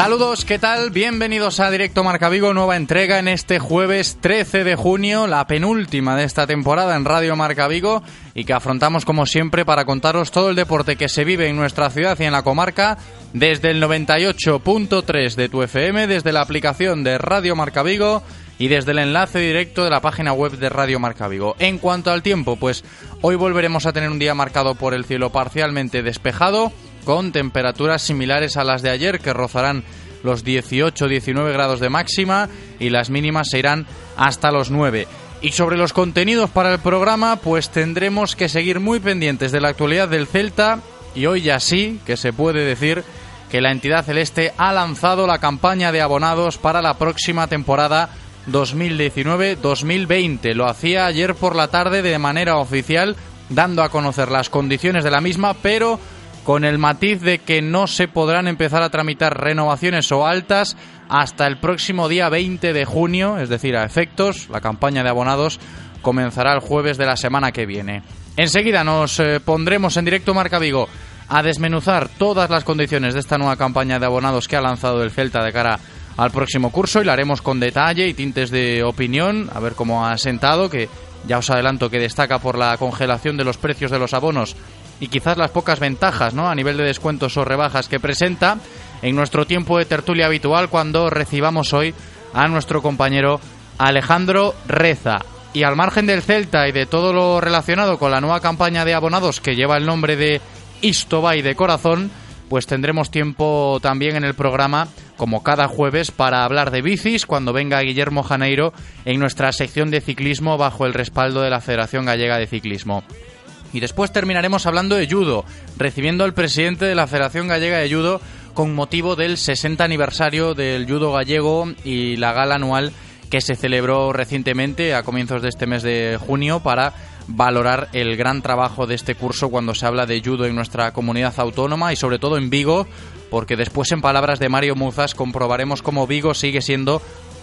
Saludos, ¿qué tal? Bienvenidos a Directo Marca Vigo, nueva entrega en este jueves 13 de junio, la penúltima de esta temporada en Radio Marca Vigo y que afrontamos como siempre para contaros todo el deporte que se vive en nuestra ciudad y en la comarca desde el 98.3 de tu FM, desde la aplicación de Radio Marca Vigo y desde el enlace directo de la página web de Radio Marca Vigo. En cuanto al tiempo, pues hoy volveremos a tener un día marcado por el cielo parcialmente despejado con temperaturas similares a las de ayer que rozarán los 18-19 grados de máxima y las mínimas se irán hasta los 9. Y sobre los contenidos para el programa, pues tendremos que seguir muy pendientes de la actualidad del Celta y hoy ya sí que se puede decir que la entidad celeste ha lanzado la campaña de abonados para la próxima temporada 2019-2020. Lo hacía ayer por la tarde de manera oficial, dando a conocer las condiciones de la misma, pero con el matiz de que no se podrán empezar a tramitar renovaciones o altas hasta el próximo día 20 de junio, es decir, a efectos, la campaña de abonados comenzará el jueves de la semana que viene. Enseguida nos eh, pondremos en directo Marca Vigo a desmenuzar todas las condiciones de esta nueva campaña de abonados que ha lanzado el Celta de cara al próximo curso y la haremos con detalle y tintes de opinión, a ver cómo ha sentado, que ya os adelanto que destaca por la congelación de los precios de los abonos y quizás las pocas ventajas ¿no? a nivel de descuentos o rebajas que presenta en nuestro tiempo de tertulia habitual cuando recibamos hoy a nuestro compañero Alejandro Reza. Y al margen del Celta y de todo lo relacionado con la nueva campaña de abonados que lleva el nombre de Istobay de Corazón, pues tendremos tiempo también en el programa, como cada jueves, para hablar de bicis cuando venga Guillermo Janeiro en nuestra sección de ciclismo bajo el respaldo de la Federación Gallega de Ciclismo. Y después terminaremos hablando de judo, recibiendo al presidente de la Federación Gallega de Judo con motivo del 60 aniversario del judo gallego y la gala anual que se celebró recientemente a comienzos de este mes de junio para valorar el gran trabajo de este curso cuando se habla de judo en nuestra comunidad autónoma y sobre todo en Vigo, porque después en palabras de Mario Muzas comprobaremos cómo Vigo sigue siendo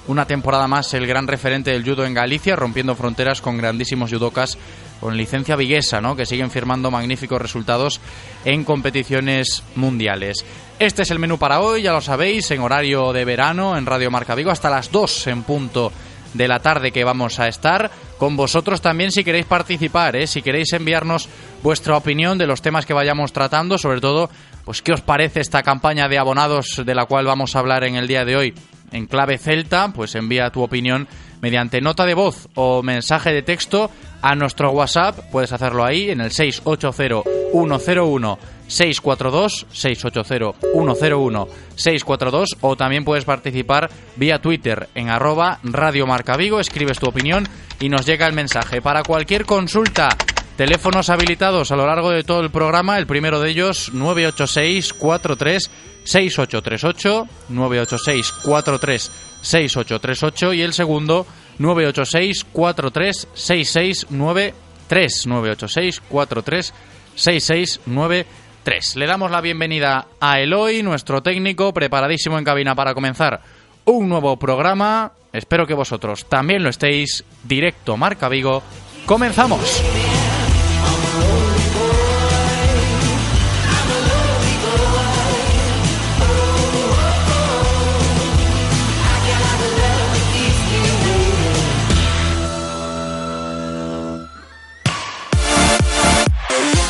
una temporada más el gran referente del judo en Galicia, rompiendo fronteras con grandísimos judocas con licencia viguesa, ¿no? que siguen firmando magníficos resultados en competiciones mundiales. Este es el menú para hoy, ya lo sabéis, en horario de verano en Radio Marca Vigo hasta las 2 en punto de la tarde que vamos a estar con vosotros también si queréis participar, ¿eh? si queréis enviarnos vuestra opinión de los temas que vayamos tratando, sobre todo, pues qué os parece esta campaña de abonados de la cual vamos a hablar en el día de hoy en clave celta, pues envía tu opinión mediante nota de voz o mensaje de texto a nuestro WhatsApp. Puedes hacerlo ahí en el 680-101. 642 680 101 642 o también puedes participar vía Twitter en arroba Radio Marca Vigo, escribes tu opinión y nos llega el mensaje. Para cualquier consulta, teléfonos habilitados a lo largo de todo el programa, el primero de ellos 986 43 6838 986 43 6838 y el segundo 986 43 6693 986 43 6693 Le damos la bienvenida a Eloy, nuestro técnico, preparadísimo en cabina para comenzar un nuevo programa. Espero que vosotros también lo estéis. Directo Marca Vigo. Comenzamos.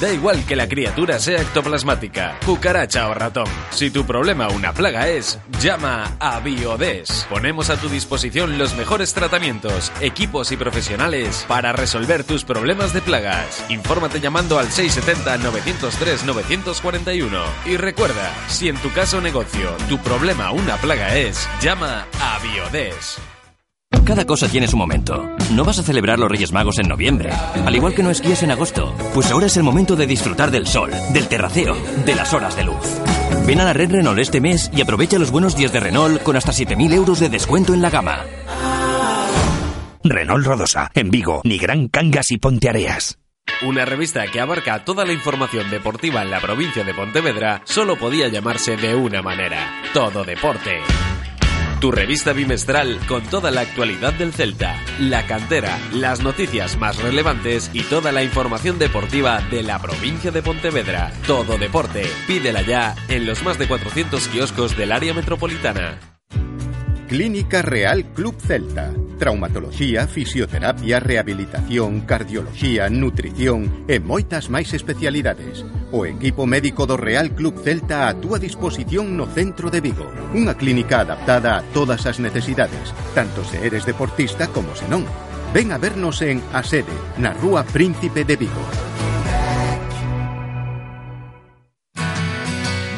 Da igual que la criatura sea ectoplasmática, cucaracha o ratón. Si tu problema una plaga es, llama a Biodes. Ponemos a tu disposición los mejores tratamientos, equipos y profesionales para resolver tus problemas de plagas. Infórmate llamando al 670-903-941. Y recuerda, si en tu caso o negocio tu problema una plaga es, llama a Biodes. Cada cosa tiene su momento. No vas a celebrar los Reyes Magos en noviembre, al igual que no esquías en agosto. Pues ahora es el momento de disfrutar del sol, del terraceo, de las horas de luz. Ven a la red Renault este mes y aprovecha los buenos días de Renault con hasta 7.000 euros de descuento en la gama. Renault Rodosa, en Vigo, ni Gran Cangas y Ponteareas. Una revista que abarca toda la información deportiva en la provincia de Pontevedra solo podía llamarse de una manera, Todo Deporte. Tu revista bimestral con toda la actualidad del Celta, la cantera, las noticias más relevantes y toda la información deportiva de la provincia de Pontevedra. Todo deporte. Pídela ya en los más de 400 kioscos del área metropolitana. Clínica Real Club Celta. traumatoloxía, fisioterapia, rehabilitación, cardioloxía, nutrición e moitas máis especialidades. O equipo médico do Real Club Celta a túa disposición no centro de Vigo, unha clínica adaptada a todas as necesidades, tanto se eres deportista como se non. Ven a vernos en A Sede, na Rúa Príncipe de Vigo.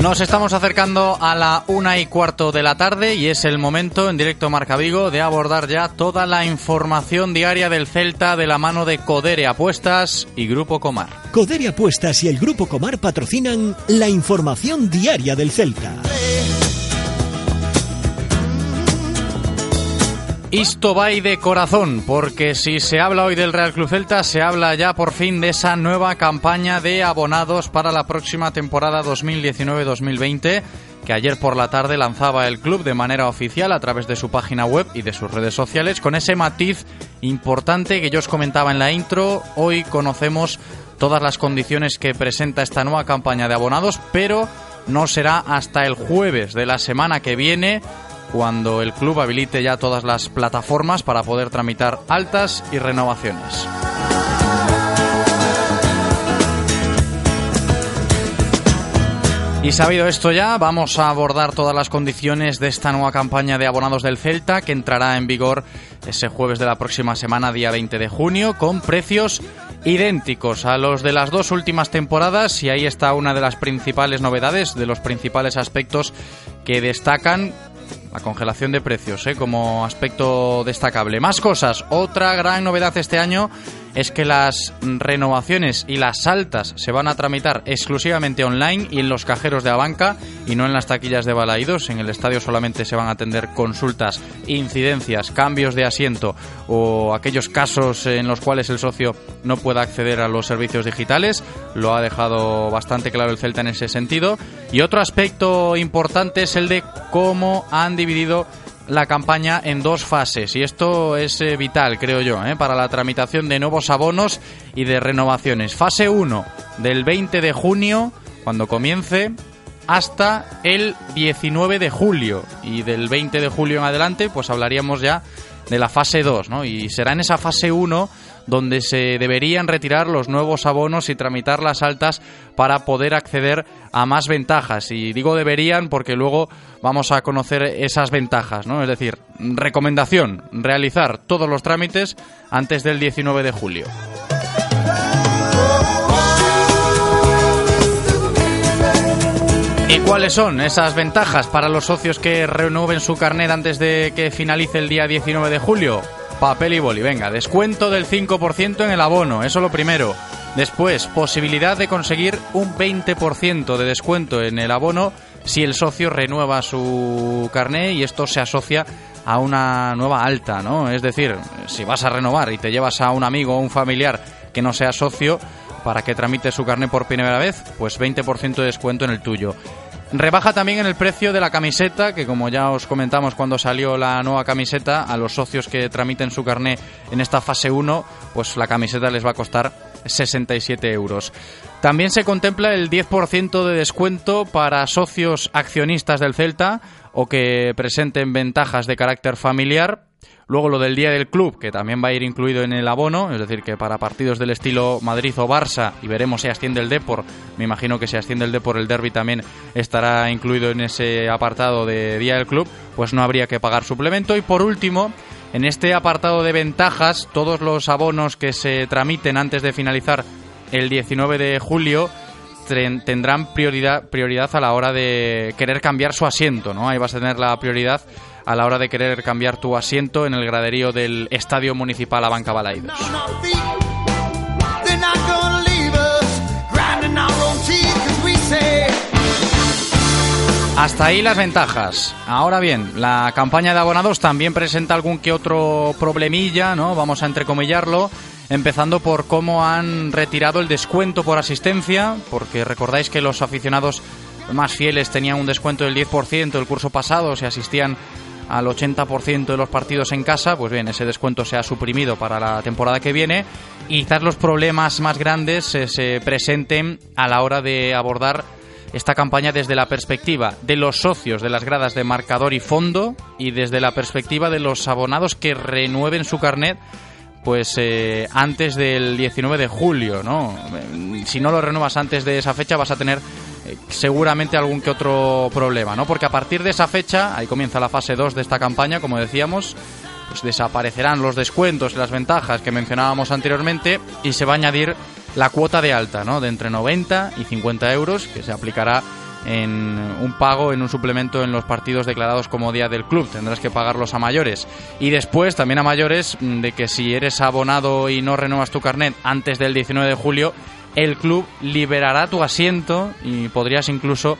Nos estamos acercando a la una y cuarto de la tarde y es el momento en directo Marca Vigo de abordar ya toda la información diaria del Celta de la mano de Codere Apuestas y Grupo Comar. Codere Apuestas y el Grupo Comar patrocinan la información diaria del Celta. Isto va de corazón, porque si se habla hoy del Real Club Celta, se habla ya por fin de esa nueva campaña de abonados para la próxima temporada 2019-2020 que ayer por la tarde lanzaba el club de manera oficial a través de su página web y de sus redes sociales con ese matiz importante que yo os comentaba en la intro. Hoy conocemos todas las condiciones que presenta esta nueva campaña de abonados, pero no será hasta el jueves de la semana que viene cuando el club habilite ya todas las plataformas para poder tramitar altas y renovaciones. Y sabido esto ya, vamos a abordar todas las condiciones de esta nueva campaña de abonados del Celta que entrará en vigor ese jueves de la próxima semana, día 20 de junio, con precios idénticos a los de las dos últimas temporadas y ahí está una de las principales novedades, de los principales aspectos que destacan la congelación de precios ¿eh? como aspecto destacable. Más cosas. Otra gran novedad este año es que las renovaciones y las altas se van a tramitar exclusivamente online y en los cajeros de la banca y no en las taquillas de balaídos. En el estadio solamente se van a atender consultas, incidencias, cambios de asiento o aquellos casos en los cuales el socio no pueda acceder a los servicios digitales. Lo ha dejado bastante claro el Celta en ese sentido. Y otro aspecto importante es el de cómo han dividido la campaña en dos fases y esto es eh, vital, creo yo, eh, para la tramitación de nuevos abonos y de renovaciones. Fase 1 del 20 de junio, cuando comience, hasta el 19 de julio y del 20 de julio en adelante, pues hablaríamos ya de la fase 2, ¿no? Y será en esa fase 1 donde se deberían retirar los nuevos abonos y tramitar las altas para poder acceder a más ventajas. Y digo deberían porque luego vamos a conocer esas ventajas, ¿no? Es decir, recomendación, realizar todos los trámites antes del 19 de julio. ¿Y cuáles son esas ventajas para los socios que renueven su carnet antes de que finalice el día 19 de julio? Papel y boli, venga, descuento del 5% en el abono, eso lo primero. Después, posibilidad de conseguir un 20% de descuento en el abono si el socio renueva su carnet y esto se asocia a una nueva alta, ¿no? Es decir, si vas a renovar y te llevas a un amigo o un familiar que no sea socio, para que tramite su carnet por primera vez, pues 20% de descuento en el tuyo. Rebaja también en el precio de la camiseta, que como ya os comentamos cuando salió la nueva camiseta, a los socios que tramiten su carnet en esta fase 1, pues la camiseta les va a costar 67 euros. También se contempla el 10% de descuento para socios accionistas del Celta o que presenten ventajas de carácter familiar Luego lo del día del club, que también va a ir incluido en el abono, es decir, que para partidos del estilo Madrid o Barça, y veremos si asciende el Depor, me imagino que si asciende el Depor, el derby también estará incluido en ese apartado de día del club, pues no habría que pagar suplemento. Y por último, en este apartado de ventajas, todos los abonos que se tramiten antes de finalizar el 19 de julio tendrán prioridad, prioridad a la hora de querer cambiar su asiento, ¿no? Ahí vas a tener la prioridad a la hora de querer cambiar tu asiento en el graderío del Estadio Municipal Abanca Balaidos. Hasta ahí las ventajas. Ahora bien, la campaña de abonados también presenta algún que otro problemilla, ¿no? Vamos a entrecomillarlo, empezando por cómo han retirado el descuento por asistencia, porque recordáis que los aficionados más fieles tenían un descuento del 10% el curso pasado, si asistían al 80% de los partidos en casa, pues bien, ese descuento se ha suprimido para la temporada que viene. Y quizás los problemas más grandes se presenten a la hora de abordar esta campaña desde la perspectiva de los socios de las gradas de marcador y fondo y desde la perspectiva de los abonados que renueven su carnet pues eh, antes del 19 de julio, ¿no? Si no lo renuevas antes de esa fecha vas a tener eh, seguramente algún que otro problema, ¿no? Porque a partir de esa fecha, ahí comienza la fase 2 de esta campaña, como decíamos, pues desaparecerán los descuentos y las ventajas que mencionábamos anteriormente y se va a añadir la cuota de alta, ¿no? De entre 90 y 50 euros que se aplicará en un pago, en un suplemento en los partidos declarados como día del club. Tendrás que pagarlos a mayores. Y después, también a mayores, mm, de que si eres abonado y no renuevas tu carnet antes del 19 de julio, el club liberará tu asiento y podrías incluso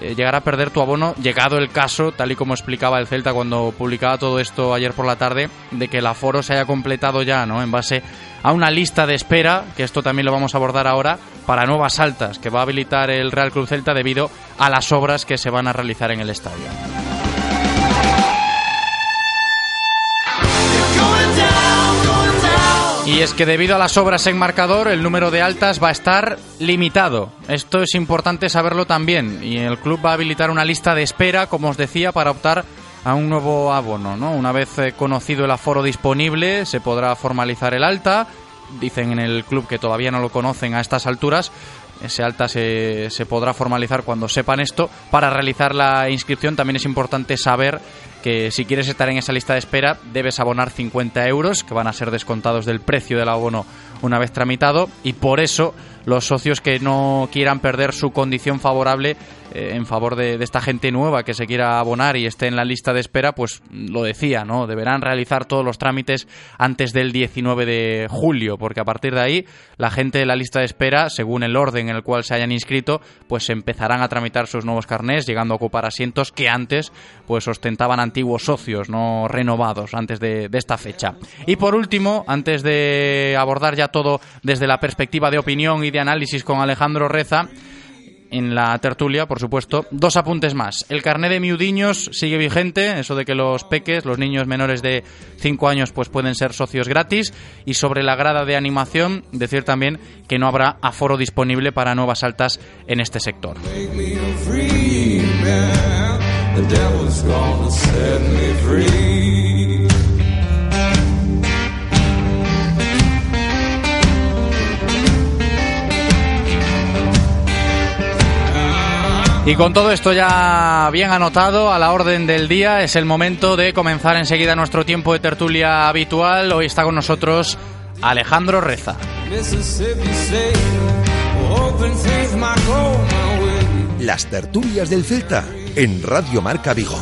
eh, llegar a perder tu abono, llegado el caso, tal y como explicaba el Celta cuando publicaba todo esto ayer por la tarde, de que el aforo se haya completado ya, ¿no? En base a una lista de espera, que esto también lo vamos a abordar ahora, para nuevas altas que va a habilitar el Real Club Celta debido a las obras que se van a realizar en el estadio. Y es que debido a las obras en marcador, el número de altas va a estar limitado. Esto es importante saberlo también. Y el club va a habilitar una lista de espera, como os decía, para optar a un nuevo abono. ¿no? Una vez eh, conocido el aforo disponible, se podrá formalizar el alta. Dicen en el club que todavía no lo conocen a estas alturas, ese alta se, se, podrá formalizar cuando sepan esto. Para realizar la inscripción también es importante saber que si quieres estar en esa lista de espera debes abonar 50 euros que van a ser descontados del precio del abono una vez tramitado y por eso los socios que no quieran perder su condición favorable en favor de, esta gente nueva que se quiera abonar y esté en la lista de espera, pues lo decía, ¿no? Deberán realizar todos los trámites antes del 19 de julio, porque a partir de ahí la gente de la lista de espera, según el orden en el cual se hayan inscrito, pues empezarán a tramitar sus nuevos carnés, llegando a ocupar asientos que antes pues ostentaban antiguos socios no renovados antes de esta fecha. Y por último, antes de abordar ya todo desde la perspectiva de opinión y de análisis con Alejandro Reza, en la tertulia, por supuesto. Dos apuntes más. El carnet de miudiños sigue vigente, eso de que los peques, los niños menores de 5 años, pues pueden ser socios gratis. Y sobre la grada de animación, decir también que no habrá aforo disponible para nuevas altas en este sector. Y con todo esto ya bien anotado, a la orden del día, es el momento de comenzar enseguida nuestro tiempo de tertulia habitual. Hoy está con nosotros Alejandro Reza. Las tertulias del Celta en Radio Marca Vigo.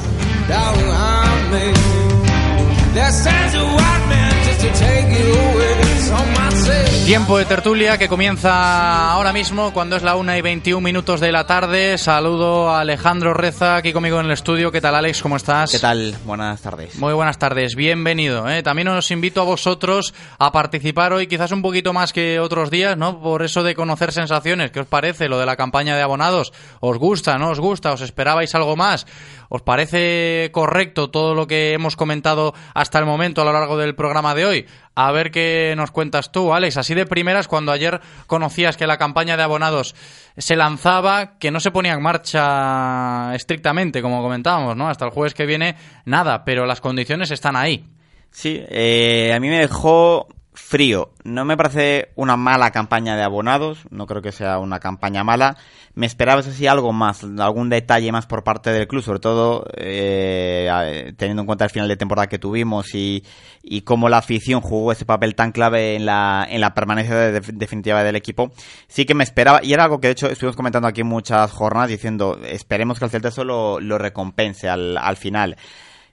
Tiempo de tertulia que comienza ahora mismo cuando es la 1 y 21 minutos de la tarde. Saludo a Alejandro Reza aquí conmigo en el estudio. ¿Qué tal Alex? ¿Cómo estás? ¿Qué tal? Buenas tardes. Muy buenas tardes, bienvenido. ¿eh? También os invito a vosotros a participar hoy quizás un poquito más que otros días, ¿no? Por eso de conocer sensaciones. ¿Qué os parece lo de la campaña de abonados? ¿Os gusta? ¿No os gusta? ¿Os esperabais algo más? ¿Os parece correcto todo lo que hemos comentado hasta el momento a lo largo del programa de hoy? A ver qué nos cuentas tú, Alex. Así de primeras, cuando ayer conocías que la campaña de abonados se lanzaba, que no se ponía en marcha estrictamente, como comentábamos, ¿no? Hasta el jueves que viene, nada, pero las condiciones están ahí. Sí, eh, a mí me dejó frío. No me parece una mala campaña de abonados, no creo que sea una campaña mala. Me esperaba, eso sí, algo más, algún detalle más por parte del club, sobre todo eh, teniendo en cuenta el final de temporada que tuvimos y, y cómo la afición jugó ese papel tan clave en la, en la permanencia definitiva del equipo. Sí que me esperaba, y era algo que de hecho estuvimos comentando aquí muchas jornadas diciendo, esperemos que el Celta eso lo, lo recompense al, al final.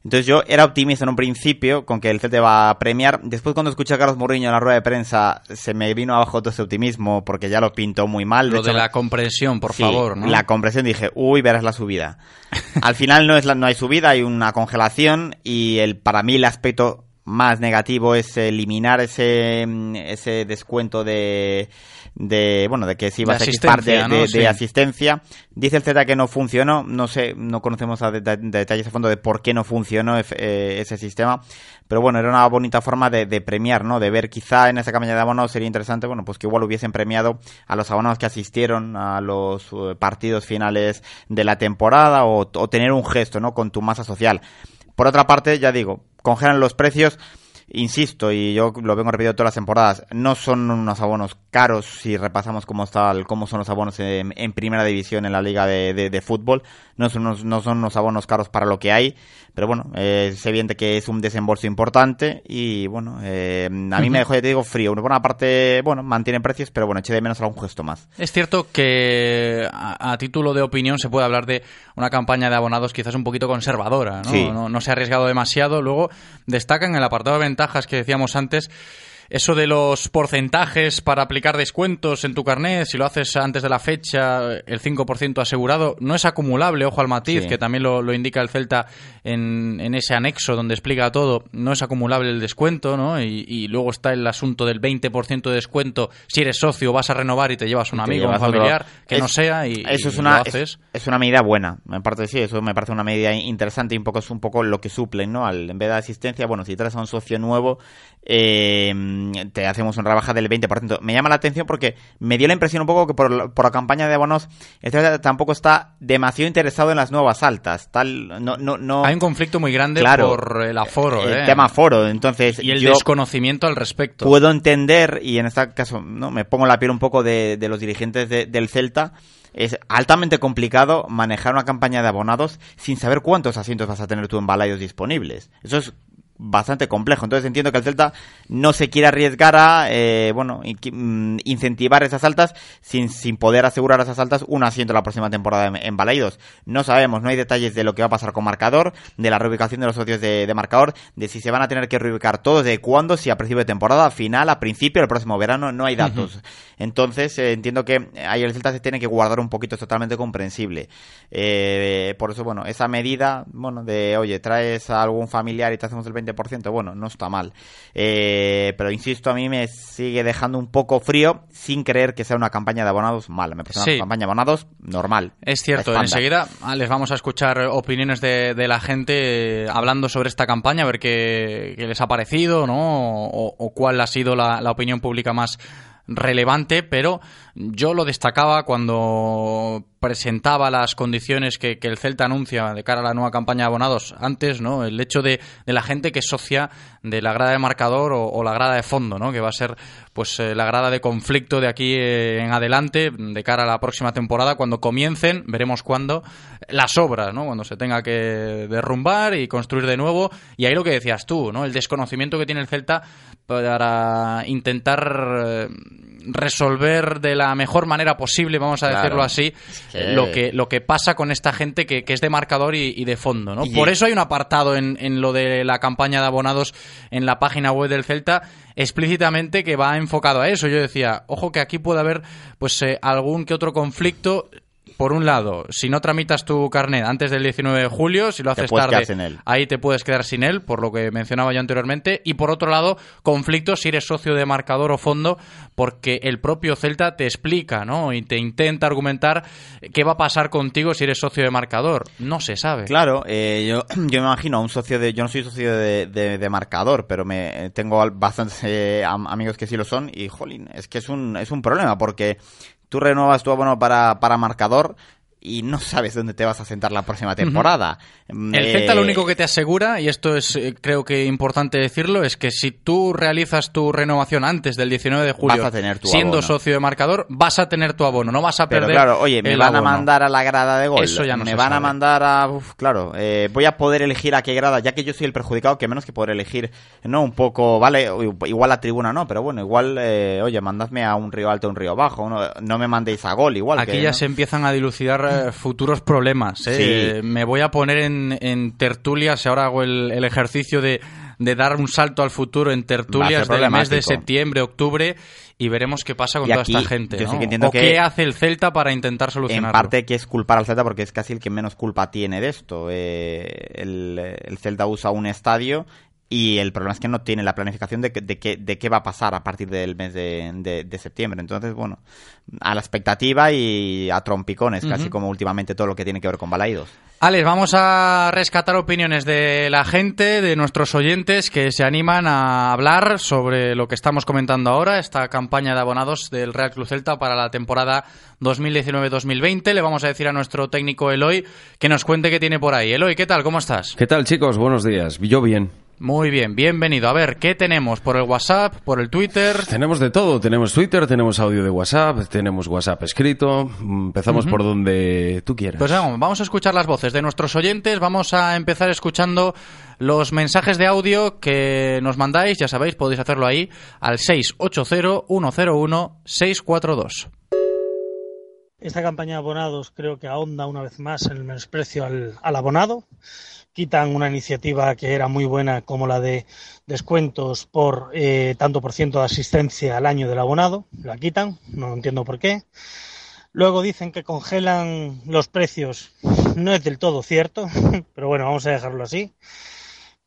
Entonces yo era optimista en un principio con que el Celta va a premiar. Después cuando escuché a Carlos Mourinho en la rueda de prensa se me vino abajo todo ese optimismo porque ya lo pintó muy mal. De lo de la comprensión, por favor. ¿no? La comprensión dije, uy, verás la subida. Al final no, es la, no hay subida, hay una congelación y el para mí el aspecto más negativo es eliminar ese, ese descuento de de bueno de que si iba a parte de, de, asistencia. Dice el Z que no funcionó. No sé no conocemos a de, detalles a fondo de por qué no funcionó eh, ese sistema. Pero bueno era una bonita forma de, premiar no de ver quizá en esa campaña de abonos sería interesante bueno pues que igual hubiesen premiado a los abonados que asistieron a los eh, partidos finales de la temporada o, o tener un gesto no con tu masa social por otra parte ya digo congelan los precios insisto, y yo lo vengo repitiendo todas las temporadas, no son unos abonos caros si repasamos cómo, está, cómo son los abonos en, primera división en la liga de, fútbol. No son, unos, no son unos abonos caros para lo que hay, pero bueno, eh, es evidente que es un desembolso importante y bueno, eh, a mí me dejó, ya te digo, frío. Por una parte, bueno, mantiene precios, pero bueno, eché de menos algún gesto más. Es cierto que a, título de opinión se puede hablar de una campaña de abonados quizás un poquito conservadora, ¿no? No, no, se ha arriesgado demasiado. Luego destacan el apartado de ventajas que decíamos antes eso de los porcentajes para aplicar descuentos en tu carnet, si lo haces antes de la fecha, el 5% asegurado, no es acumulable, ojo al matiz, que también lo, indica el Celta en, en, ese anexo donde explica todo, no es acumulable el descuento, ¿no? Y, luego está el asunto del 20% de descuento. Si eres socio, vas a renovar y te llevas un amigo, un familiar, que no sea y, eso es una, Es, una medida buena, me parece sí, eso me parece una medida interesante y un poco es un poco lo que suplen, ¿no? Al, en vez de asistencia, bueno, si traes a un socio nuevo, eh, te hacemos una rebaja del 20%. Me llama la atención porque me dio la impresión un poco que por, la campaña de abonos, este tampoco está demasiado interesado en las nuevas altas. Tal, no, no, no... Hay un conflicto muy grande por el aforo. El ¿eh? tema aforo, entonces... Y el desconocimiento al respecto. Puedo entender, y en este caso no me pongo la piel un poco de, los dirigentes del Celta, es altamente complicado manejar una campaña de abonados sin saber cuántos asientos vas a tener tú en balayos disponibles. Eso es bastante complejo. Entonces entiendo que el Celta no se quiere arriesgar a, eh, bueno, mm, incentivar esas altas sin, sin poder asegurar a esas altas un asiento la próxima temporada en, en No sabemos, no hay detalles de lo que va a pasar con marcador, de la reubicación de los socios de, marcador, de si se van a tener que reubicar todos, de cuándo, si a principio de temporada, a final, a principio, el próximo verano, no hay datos. Entonces eh, entiendo que ahí el Celta se tiene que guardar un poquito, es totalmente comprensible. Eh, por eso, bueno, esa medida, bueno, de, oye, traes a algún familiar y te hacemos el 20 bueno, no está mal. Eh, pero insisto, a mí me sigue dejando un poco frío sin creer que sea una campaña de abonados mala. Me parece una campaña de abonados normal. Es cierto, enseguida ah, les vamos a escuchar opiniones de, la gente eh, hablando sobre esta campaña, a ver qué, les ha parecido, ¿no? O, cuál ha sido la opinión pública más relevante, pero yo lo destacaba cuando presentaba las condiciones que, el Celta anuncia de cara a la nueva campaña de abonados antes, ¿no? El hecho de, la gente que es socia de la grada de marcador o, la grada de fondo, ¿no? Que va a ser pues eh, la grada de conflicto de aquí eh, en adelante de cara a la próxima temporada cuando comiencen, veremos cuándo, las obras, ¿no? Cuando se tenga que derrumbar y construir de nuevo y ahí lo que decías tú, ¿no? El desconocimiento que tiene el Celta para intentar eh, resolver de la mejor manera posible, vamos a decirlo así, lo que lo que pasa con esta gente que, es de marcador y, de fondo, ¿no? Por eso hay un apartado en, en lo de la campaña de abonados en la página web del Celta explícitamente que va enfocado a eso. Yo decía, ojo que aquí puede haber pues eh, algún que otro conflicto por un lado, si no tramitas tu carnet antes del 19 de julio, si lo haces tarde, ahí te puedes quedar sin él, por lo que mencionaba yo anteriormente. Y por otro lado, conflictos si eres socio de marcador o fondo, porque el propio Celta te explica, ¿no? Y te intenta argumentar qué va a pasar contigo si eres socio de marcador. No se sabe. Claro, eh, yo, yo me imagino a un socio de. Yo no soy socio de, marcador, pero me tengo bastantes eh, amigos que sí lo son. Y, jolín, es que es un, es un problema, porque tú renuevas tu abono para, para marcador y no sabes dónde te vas a sentar la próxima temporada. El eh, Celta lo único que te asegura, y esto es eh, creo que importante decirlo, es que si tú realizas tu renovación antes del 19 de julio, siendo socio de marcador, vas a tener tu abono, no vas a perder. Pero claro, oye, me van a mandar a la grada de gol. Eso ya no Me van a mandar a. claro, eh, voy a poder elegir a qué grada, ya que yo soy el perjudicado, que menos que poder elegir, ¿no? Un poco, vale, igual la tribuna no, pero bueno, igual, oye, mandadme a un río alto, a un río bajo, no, me mandéis a gol, igual. Aquí ya se empiezan a dilucidar futuros problemas. ¿eh? Me voy a poner en, en tertulias, ahora hago el, ejercicio de, dar un salto al futuro en tertulias del mes de septiembre, octubre y veremos qué pasa con toda esta gente. o qué hace el Celta para intentar solucionarlo. En parte que es culpar al Celta porque es casi el que menos culpa tiene de esto. Eh, el, el, Celta usa un estadio y el problema es que no tiene la planificación de, de, qué, de qué va a pasar a partir del mes de, de, septiembre. Entonces, bueno, a la expectativa y a trompicones, casi como últimamente todo lo que tiene que ver con Balaidos. Alex, vamos a rescatar opiniones de la gente, de nuestros oyentes que se animan a hablar sobre lo que estamos comentando ahora, esta campaña de abonados del Real Club Celta para la temporada 2019-2020. Le vamos a decir a nuestro técnico Eloy que nos cuente qué tiene por ahí. Eloy, ¿qué tal? ¿Cómo estás? ¿Qué tal, chicos? Buenos días. Yo bien. Muy bien, bienvenido. A ver, ¿qué tenemos por el WhatsApp, por el Twitter? Tenemos de todo. Tenemos Twitter, tenemos audio de WhatsApp, tenemos WhatsApp escrito. Empezamos por donde tú quieras. Pues vamos, vamos a escuchar las voces de nuestros oyentes. Vamos a empezar escuchando los mensajes de audio que nos mandáis. Ya sabéis, podéis hacerlo ahí al 680-101-642. Esta campaña de abonados creo que ahonda una vez más en el menosprecio al, al abonado quitan una iniciativa que era muy buena como la de descuentos por eh, tanto por ciento de asistencia al año del abonado, la quitan, no entiendo por qué. Luego dicen que congelan los precios, no es del todo cierto, pero bueno, vamos a dejarlo así.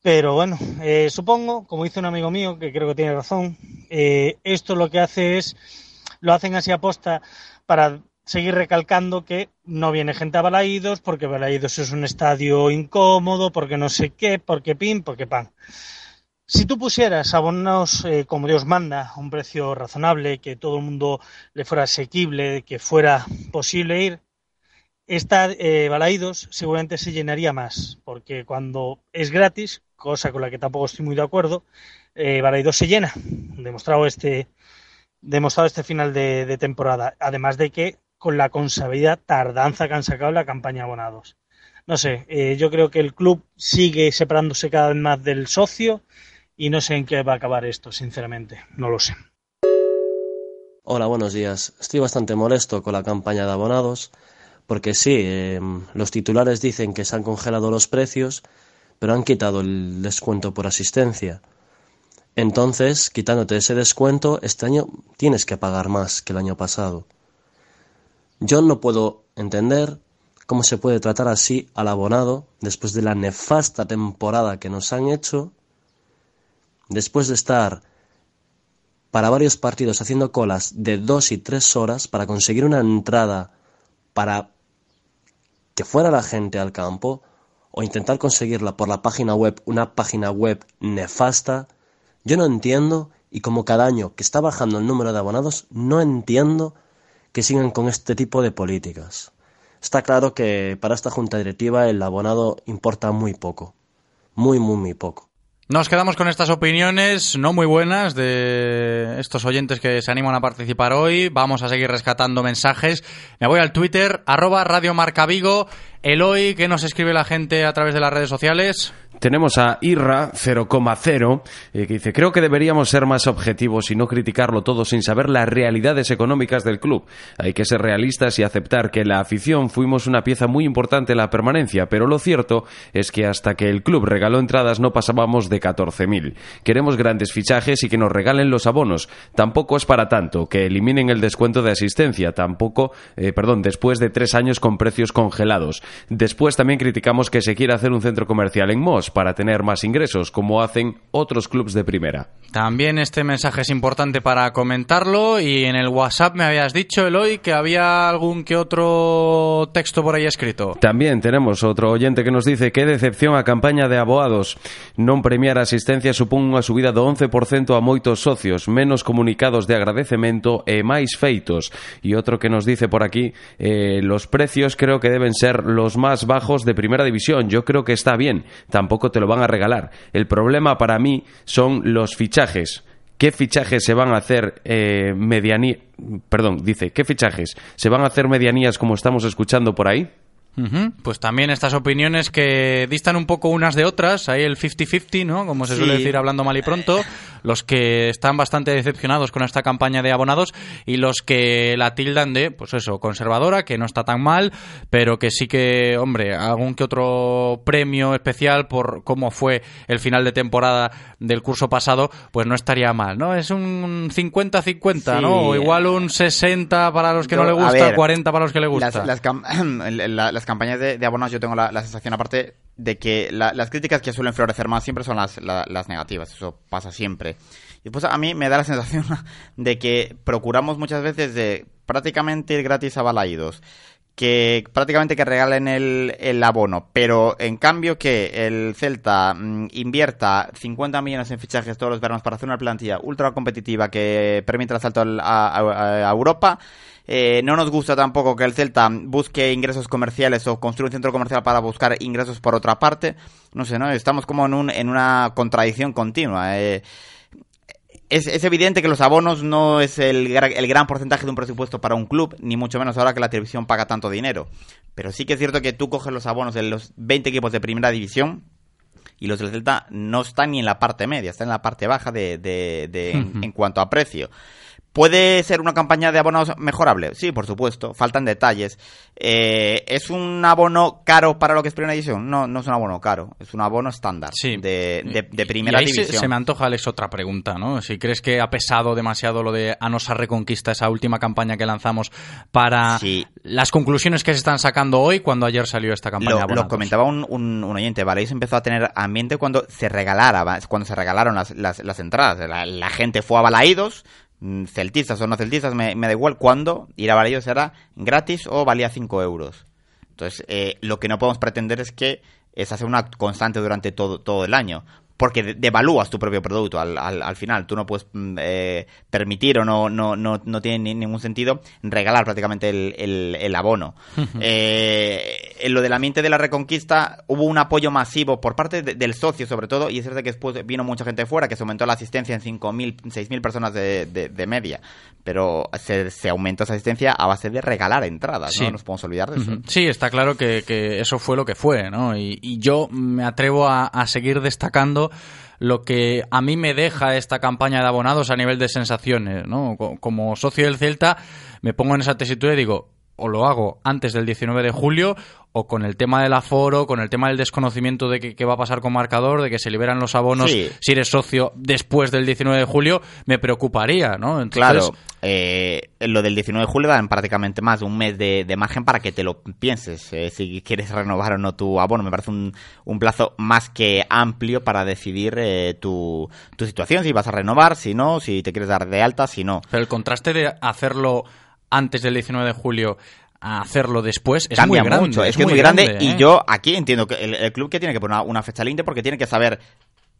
Pero bueno, eh, supongo, como dice un amigo mío, que creo que tiene razón, eh, esto lo que hace es, lo hacen así aposta para seguir recalcando que no viene gente a Balaídos, porque Balaídos es un estadio incómodo, porque no sé qué, porque pin, porque pan. Si tú pusieras abonos eh, como Dios manda, un precio razonable, que todo el mundo le fuera asequible, que fuera posible ir, esta eh, seguramente se llenaría más, porque cuando es gratis, cosa con la que tampoco estoy muy de acuerdo, eh, se llena, demostrado este, demostrado este final de temporada. Además de que con la consabida tardanza que han sacado la campaña abonados. No sé, eh, yo creo que el club sigue separándose cada vez más del socio y no sé en qué va a acabar esto, sinceramente, no lo sé. Hola, buenos días. Estoy bastante molesto con la campaña de abonados porque sí, em, los titulares dicen que se han congelado los precios, pero han quitado el descuento por asistencia. Entonces, quitándote ese descuento, este año tienes que pagar más que el año pasado. Yo no puedo entender cómo se puede tratar así al abonado después de la nefasta temporada que nos han hecho, después de estar para varios partidos haciendo colas de dos y tres horas para conseguir una entrada para que fuera la gente al campo o intentar conseguirla por la página web, una página web nefasta, yo no entiendo y como cada año que está bajando el número de abonados, no entiendo que sigan con este tipo de políticas. está claro que para esta junta directiva el abonado importa muy poco. Muy, muy, muy poco. Nos quedamos con estas opiniones no muy buenas de estos oyentes que se animan a participar hoy. Vamos a seguir rescatando mensajes. Me voy al Twitter, arroba Radio Marca Vigo. Eloy, ¿qué nos escribe la gente a través de las redes sociales? Tenemos a Irra 0,0 eh, que dice, creo que deberíamos ser más objetivos y no criticarlo todo sin saber las realidades económicas del club. Hay que ser realistas y aceptar que la afición fuimos una pieza muy importante en la permanencia, pero lo cierto es que hasta que el club regaló entradas no pasábamos de 14.000. Queremos grandes fichajes y que nos regalen los abonos. Tampoco es para tanto, que eliminen el descuento de asistencia, tampoco, eh, perdón, después de tres años con precios congelados. Después también criticamos que se quiera hacer un centro comercial en Moss para tener más ingresos, como hacen otros clubes de primera. También este mensaje es importante para comentarlo y en el WhatsApp me habías dicho, Eloy, que había algún que otro texto por ahí escrito. También tenemos otro oyente que nos dice qué decepción a campaña de abogados. Non premiar a asistencia supón unha subida do 11% a moitos socios, menos comunicados de agradecemento e máis feitos. Y otro que nos dice por aquí, eh, los precios creo que deben ser los más bajos de primera división. Yo creo que está bien, tampoco te lo van a regalar. El problema para mí son los fichajes. ¿Qué fichajes se van a hacer eh, medianí... Perdón, dice, ¿qué fichajes se van a hacer medianías como estamos escuchando por ahí? Pues también estas opiniones que distan un poco unas de otras, hay el 50-50, ¿no? Como se Sí. suele decir hablando mal y pronto, los que están bastante decepcionados con esta campaña de abonados y los que la tildan de, pues eso, conservadora, que no está tan mal, pero que sí que, hombre, algún que otro premio especial por cómo fue el final de temporada del curso pasado, pues no estaría mal, ¿no? Es un 50-50, Sí. ¿no? O igual un 60 para los que no le gusta, ver, 40 para los que le gusta. Las, las las campañas de, abonos, yo tengo la, sensación, aparte, de que la- las críticas que suelen florecer más siempre son las, la- las negativas. Eso pasa siempre. Y pues a mí me da la sensación de que procuramos muchas veces de prácticamente ir gratis a balaídos. Que prácticamente que regalen el, abono, pero en cambio que el Celta mm, invierta 50 millones en fichajes todos los veranos para hacer una plantilla ultra competitiva que permita el salto al- a, a- a Europa, eh, no nos gusta tampoco que el Celta busque ingresos comerciales o construya un centro comercial para buscar ingresos por otra parte. No sé, ¿no? Estamos como en, un, en una contradicción continua. eh. Es, es evidente que los abonos no es el, el gran porcentaje de un presupuesto para un club, ni mucho menos ahora que la televisión paga tanto dinero. Pero sí que es cierto que tú coges los abonos de los 20 equipos de primera división y los del Celta no están ni en la parte media, están en la parte baja de, de- de- en cuanto a precio. ¿Puede ser una campaña de abonos mejorable? Sí, por supuesto. Faltan detalles. Eh, ¿Es un abono caro para lo que es primera división? No, no es un abono caro. Es un abono estándar Sí. de, de- de primera y ahí se- división. Se, me antoja, Alex, otra pregunta, ¿no? Si crees que ha pesado demasiado lo de Anosa Reconquista, esa última campaña que lanzamos, para las conclusiones que se están sacando hoy cuando ayer salió esta campaña. Lo, lo comentaba un, un, un oyente, ¿vale? Empezó a tener ambiente cuando se regalara, cuando se regalaron las, las, las entradas. La, la gente fue a Balaídos, celtistas o no celtistas, me, da igual cuándo, ir a Balaídos era gratis o valía 5 euros. Entonces, eh, lo que no podemos pretender es que esa sea una constante durante todo, todo el año. Porque de- devalúas tu propio producto al, al, al final. Tú no puedes mm, eh, permitir o no, no, no, no tiene ni- ningún sentido regalar prácticamente el, el, el abono. Eh, en lo del ambiente de la reconquista hubo un apoyo masivo por parte de- del socio sobre todo y es cierto que después vino mucha gente de fuera que se aumentó la asistencia en 5.000, 6.000 personas de, de- de media pero se, se aumentó esa asistencia a base de regalar entradas Sí. no nos podemos olvidar de eso. Sí, está claro que, que eso fue lo que fue, ¿no? Y, y yo me atrevo a, a seguir destacando lo que a mí me deja esta campaña de abonados a nivel de sensaciones, ¿no? Co- Como socio del Celta, me pongo en esa tesitura y digo, o lo hago antes del 19 de julio o con el tema del aforo, con el tema del desconocimiento de que- qué va a pasar con marcador, de que se liberan los abonos Sí. si eres socio después del 19 de julio, me preocuparía, ¿no? Entonces, Claro, eh, lo del 19 de julio dan prácticamente más de un mes de, de margen para que te lo pienses, eh, si quieres renovar o no tu abono. Me parece un, un plazo más que amplio para decidir eh, tu, tu situación, si vas a renovar, si no, si te quieres dar de alta, si no. Pero el contraste de hacerlo antes del 19 de julio a hacerlo después es Cambia muy grande. mucho, es, que es muy grande, y ¿eh? yo aquí entiendo que el, el club que tiene que poner una, fecha límite porque tiene que saber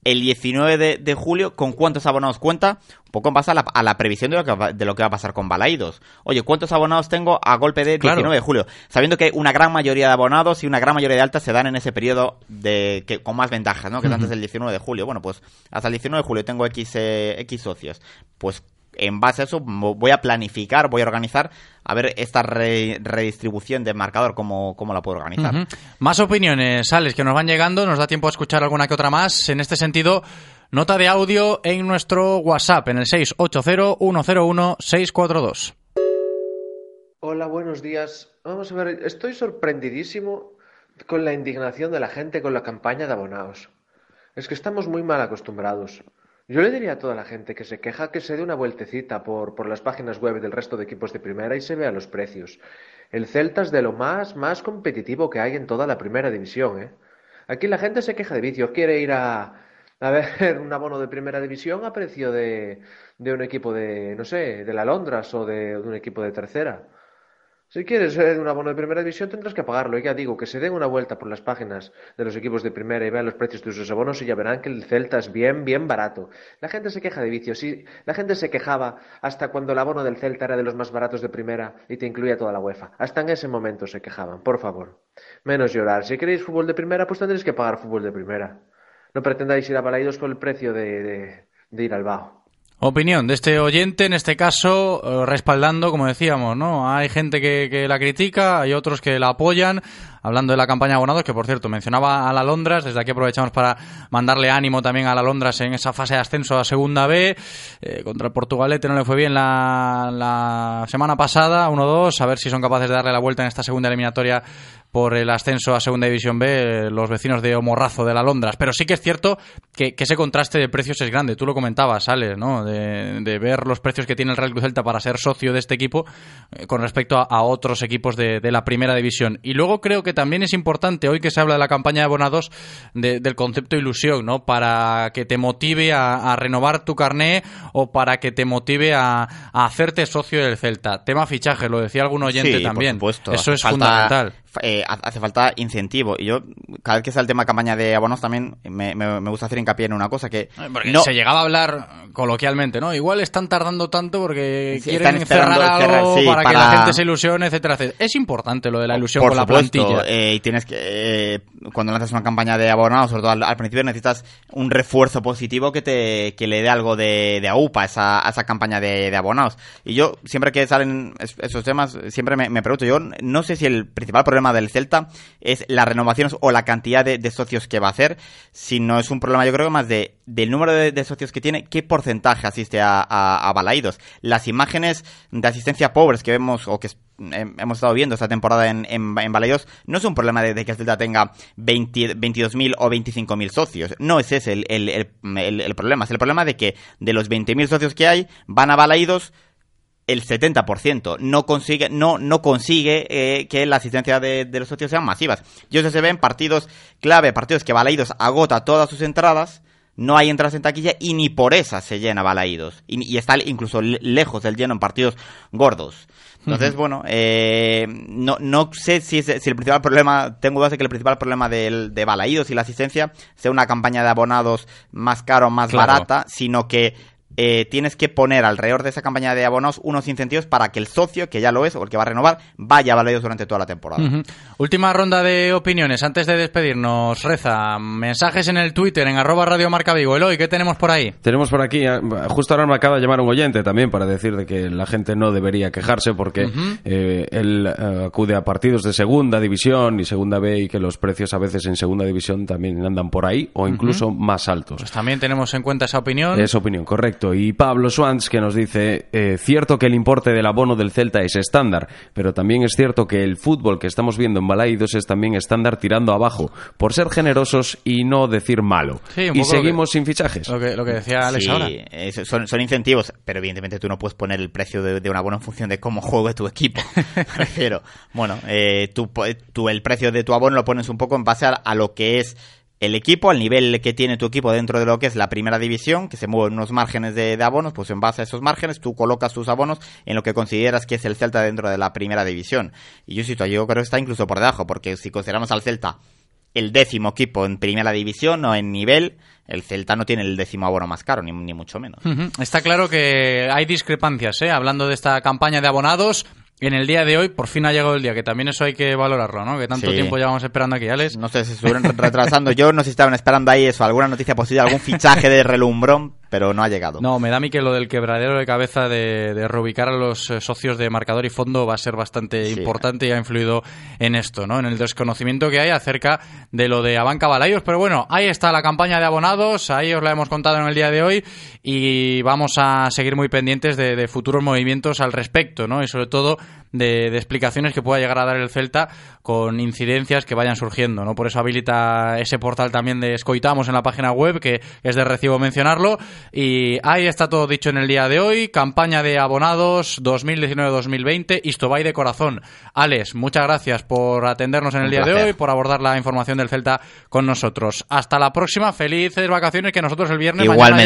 el 19 de, de julio, ¿con cuántos abonados cuenta? Un poco en base a la, a la previsión de lo, que va, de lo que va a pasar con Balaidos. Oye, ¿cuántos abonados tengo a golpe de 19 Claro. de julio? Sabiendo que una gran mayoría de abonados y una gran mayoría de altas se dan en ese periodo de que con más ventajas, ¿no? Que es antes del 19 de julio. Bueno, pues hasta el 19 de julio tengo X, eh, X socios. Pues en base a eso voy a planificar, voy a organizar, a ver esta re- redistribución de marcador, cómo, cómo la puedo organizar. Más opiniones, Alex, que nos van llegando. Nos da tiempo a escuchar alguna que otra más. En este sentido, nota de audio en nuestro WhatsApp, en el 680-101-642. Hola, buenos días. Vamos a ver, estoy sorprendidísimo con la indignación de la gente con la campaña de abonados. Es que estamos muy mal acostumbrados. Yo le diría a toda la gente que se queja que se dé una vueltecita por, por las páginas web del resto de equipos de primera y se vea los precios. El Celta es de lo más, más competitivo que hay en toda la primera división, ¿eh? Aquí la gente se queja de vicio, quiere ir a, a ver un abono de primera división a precio de, de un equipo de, no sé, de la Londras o de un equipo de tercera. Si quieres eh, un abono de primera división tendrás que pagarlo. Y ya digo, que se den una vuelta por las páginas de los equipos de primera y vean los precios de sus abonos y ya verán que el Celta es bien, bien barato. La gente se queja de vicios. La gente se quejaba hasta cuando el abono del Celta era de los más baratos de primera y te incluía toda la UEFA. Hasta en ese momento se quejaban, por favor. Menos llorar. Si queréis fútbol de primera, pues tendréis que pagar fútbol de primera. No pretendáis ir a Balaidos por el precio de, de, ir al Bao. Opinión de este oyente, en este caso, eh, respaldando, como decíamos, ¿no? Hay gente que, que la critica, hay otros que la apoyan. Hablando de la campaña de abonados, que por cierto mencionaba a la Londras, desde aquí aprovechamos para mandarle ánimo también a la Londras en esa fase de ascenso a Segunda B. Eh, contra el Portugalete no le fue bien la, la semana pasada, 1-2, a ver si son capaces de darle la vuelta en esta segunda eliminatoria por el ascenso a Segunda División B, los vecinos de Omorrazo de la Londras. Pero sí que es cierto que, ese contraste de precios es grande. Tú lo comentabas, Ale, ¿no? De, ver los precios que tiene el Real Cruz Celta para ser socio de este equipo eh, con respecto a, otros equipos de la Primera División. Y luego creo que también es importante, hoy que se habla de la campaña de abonados, de- del concepto ilusión, ¿no? Para que te motive a, a renovar tu carné o para que te motive a, a hacerte socio del Celta. Tema fichaje, lo decía algún oyente Sí, también. Por supuesto. Eso es falta- fundamental. Eh, hace falta incentivo. Y yo, cada vez que sale el tema campaña de abonos, también me, me- me gusta hacer hincapié en una cosa que. Porque no, se llegaba a hablar coloquialmente, ¿no? Igual están tardando tanto porque Sí, quieren cerrar algo cerrar, sí, para, que para- la gente se ilusione, etcétera, etcétera. Es importante lo de la ilusión por con la supuesto, plantilla. eh, y tienes que. eh, cuando lanzas una campaña de abonados, sobre todo al, al principio, necesitas un refuerzo positivo que te que le dé algo de, de aupa a esa, a esa campaña de, de abonados. Y yo, siempre que salen es- esos temas, siempre me, me pregunto, yo no sé si el principal problema del Celta es las renovaciones o la cantidad de, socios que va a hacer, sino es un problema, yo creo, más de del número de, socios que tiene, qué porcentaje asiste a, a. Las imágenes de asistencia pobres que vemos o que hemos estado viendo esta temporada en, en, no es un problema de, que el Celta tenga 20 22.000 o 25.000 socios. No es ese el, el, el, el- el problema. Es el problema de que de los 20.000 socios que hay, van a Balaídos el 70% no consigue no no consigue eh, que la asistencia de, de los socios sean masivas. Y eso se ve en partidos clave, partidos que Balaídos agota todas sus entradas, no hay entradas en taquilla y ni por esas se llena Balaídos. Y, y está incluso le- lejos del lleno en partidos gordos. Entonces, bueno, eh, no, no sé si, es- si el principal problema, tengo dudas de que el principal problema del, de Balaídos y la asistencia sea una campaña de abonados más caro, más Claro. barata, sino que eh, tienes que poner alrededor de esa campaña de abonos unos incentivos para que el socio, que ya lo es, o el que va a renovar, vaya a durante toda la temporada. Última ronda de opiniones. Antes de despedirnos, Reza, mensajes en el Twitter, en arroba Radio Marca Vigo. Eloy, ¿qué tenemos por ahí? Tenemos por aquí, eh, justo ahora me acaba de llamar un oyente también para decir de que la gente no debería quejarse porque eh, él eh, acude a partidos de segunda división y segunda B y que los precios a veces en segunda división también andan por ahí o incluso más altos. Pues también tenemos en cuenta esa opinión. Es opinión, correcto. Y Pablo Swans que nos dice, eh, cierto que el importe del abono del Celta es estándar, pero también es cierto que el fútbol que estamos viendo en Balaidos es también estándar tirando abajo, por ser generosos y no decir malo. Sí, y seguimos sin fichajes. Lo que, lo que decía Alex Sí, ahora. es- son, son incentivos, pero evidentemente tú no puedes poner el precio de, de un abono en función de cómo juegue tu equipo. Prefiero, bueno, eh, tú, po- tú el precio de tu abono lo pones un poco en base a, a lo que es el equipo, al nivel que tiene tu equipo dentro de lo que es la primera división, que se mueven unos márgenes de, abonos, pues en base a esos márgenes tú colocas tus abonos en lo que consideras que es el Celta dentro de la primera división. Y yo, sí, yo creo que está incluso por debajo, porque si consideramos al Celta el décimo equipo en primera división o en nivel. El Celta no tiene el décimo abono más caro, ni, mucho menos. Está claro que hay discrepancias, ¿eh? Hablando de esta campaña de abonados, en el día de hoy por fin ha llegado el día, que también eso hay que valorarlo, ¿no? Que tanto Sí. tiempo llevamos esperando aquí, Alex. No sé si se estuvieron retrasando. Yo no sé si estaban esperando ahí eso, alguna noticia posible, algún fichaje de relumbrón, pero no ha llegado. No, me da a mí que lo del quebradero de cabeza de, de reubicar a los eh, socios de marcador y fondo va a ser bastante importante y ha influido en esto, ¿no? En el desconocimiento que hay acerca de lo de Abanca Balayos. Pero bueno, ahí está la campaña de abonados, ahí os la hemos contado en el día de hoy y vamos a seguir muy pendientes de, de futuros movimientos al respecto, ¿no? Y sobre todo de, de explicaciones que pueda llegar a dar el Celta con incidencias que vayan surgiendo, ¿no? Por eso habilita ese portal también de Escoitamos en la página web, que es de recibo mencionarlo. Y ahí está todo dicho en el día de hoy. Campaña de abonados 2019-2020. Isto va de corazón. Alex, muchas gracias por atendernos en el día de hoy, por abordar la información del Celta con nosotros. Hasta la próxima. Felices vacaciones que nosotros el viernes mañana Igualmente.